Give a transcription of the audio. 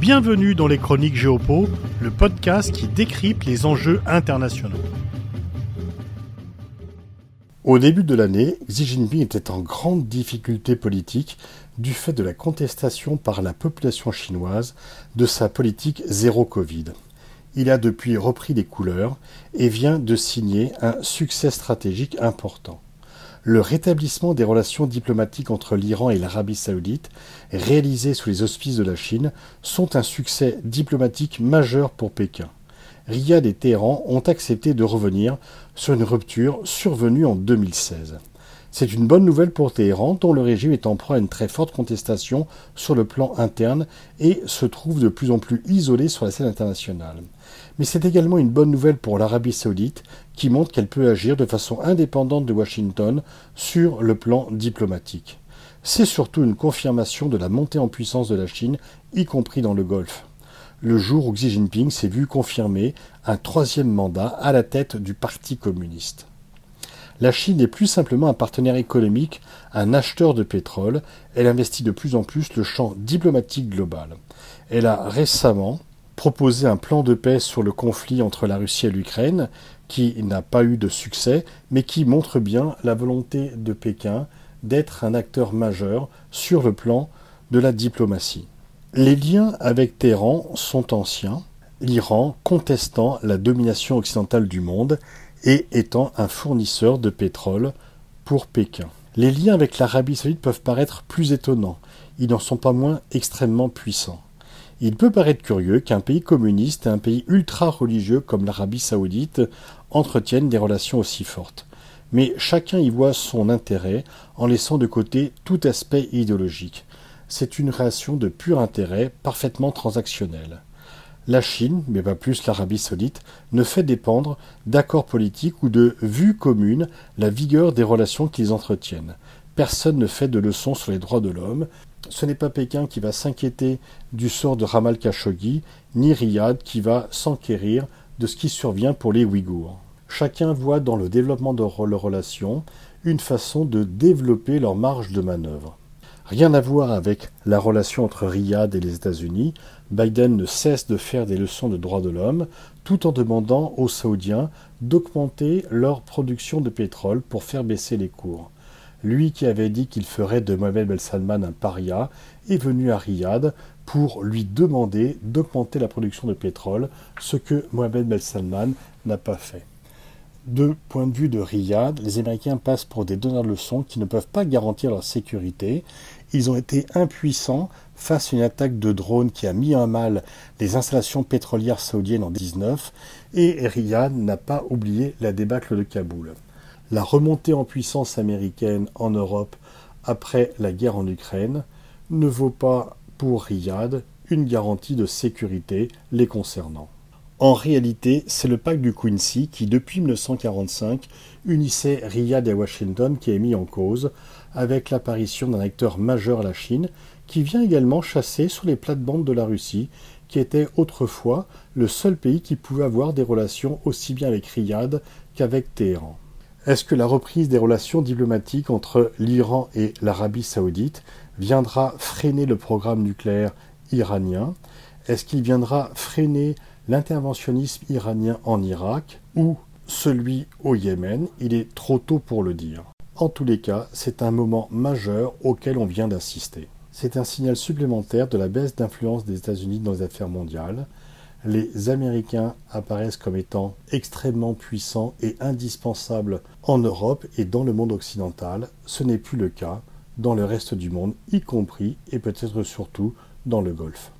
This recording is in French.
Bienvenue dans les Chroniques Géopo, le podcast qui décrypte les enjeux internationaux. Au début de l'année, Xi Jinping était en grande difficulté politique du fait de la contestation par la population chinoise de sa politique zéro Covid. Il a depuis repris des couleurs et vient de signer un succès stratégique important le rétablissement des relations diplomatiques entre l'Iran et l'Arabie saoudite, réalisées sous les auspices de la Chine, sont un succès diplomatique majeur pour Pékin. Riyad et Téhéran ont accepté de revenir sur une rupture survenue en 2016. C'est une bonne nouvelle pour Téhéran, dont le régime est en proie à une très forte contestation sur le plan interne et se trouve de plus en plus isolé sur la scène internationale. Mais c'est également une bonne nouvelle pour l'Arabie saoudite, qui montre qu'elle peut agir de façon indépendante de Washington sur le plan diplomatique. C'est surtout une confirmation de la montée en puissance de la Chine, y compris dans le Golfe. Le jour où Xi Jinping s'est vu confirmer un troisième mandat à la tête du Parti communiste. La Chine n'est plus simplement un partenaire économique, un acheteur de pétrole, elle investit de plus en plus le champ diplomatique global. Elle a récemment proposé un plan de paix sur le conflit entre la Russie et l'Ukraine, qui n'a pas eu de succès, mais qui montre bien la volonté de Pékin d'être un acteur majeur sur le plan de la diplomatie. Les liens avec Téhéran sont anciens, l'Iran contestant la domination occidentale du monde et étant un fournisseur de pétrole pour Pékin. Les liens avec l'Arabie saoudite peuvent paraître plus étonnants, ils n'en sont pas moins extrêmement puissants. Il peut paraître curieux qu'un pays communiste et un pays ultra-religieux comme l'Arabie saoudite entretiennent des relations aussi fortes. Mais chacun y voit son intérêt en laissant de côté tout aspect idéologique. C'est une relation de pur intérêt, parfaitement transactionnelle la Chine, mais pas plus l'Arabie saoudite, ne fait dépendre d'accords politiques ou de vues communes la vigueur des relations qu'ils entretiennent. Personne ne fait de leçons sur les droits de l'homme. Ce n'est pas Pékin qui va s'inquiéter du sort de Ramal Khashoggi, ni Riyad qui va s'enquérir de ce qui survient pour les Ouïghours. Chacun voit dans le développement de leurs relations une façon de développer leur marge de manœuvre. Rien à voir avec la relation entre Riyad et les États-Unis. Biden ne cesse de faire des leçons de droits de l'homme tout en demandant aux Saoudiens d'augmenter leur production de pétrole pour faire baisser les cours. Lui qui avait dit qu'il ferait de Mohamed Ben Salman un paria est venu à Riyad pour lui demander d'augmenter la production de pétrole, ce que Mohamed Ben Salman n'a pas fait. De point de vue de Riyad, les Américains passent pour des donneurs de leçons qui ne peuvent pas garantir leur sécurité ils ont été impuissants face à une attaque de drone qui a mis en mal les installations pétrolières saoudiennes en 19 et Riyad n'a pas oublié la débâcle de Kaboul. La remontée en puissance américaine en Europe après la guerre en Ukraine ne vaut pas pour Riyad une garantie de sécurité les concernant. En réalité, c'est le pacte du Quincy qui, depuis 1945, unissait Riyad et Washington qui est mis en cause, avec l'apparition d'un acteur majeur à la Chine, qui vient également chasser sur les plates-bandes de la Russie, qui était autrefois le seul pays qui pouvait avoir des relations aussi bien avec Riyad qu'avec Téhéran. Est-ce que la reprise des relations diplomatiques entre l'Iran et l'Arabie saoudite viendra freiner le programme nucléaire iranien? Est-ce qu'il viendra freiner l'interventionnisme iranien en Irak ou celui au Yémen, il est trop tôt pour le dire. En tous les cas, c'est un moment majeur auquel on vient d'assister. C'est un signal supplémentaire de la baisse d'influence des États-Unis dans les affaires mondiales. Les Américains apparaissent comme étant extrêmement puissants et indispensables en Europe et dans le monde occidental. Ce n'est plus le cas dans le reste du monde, y compris et peut-être surtout dans le Golfe.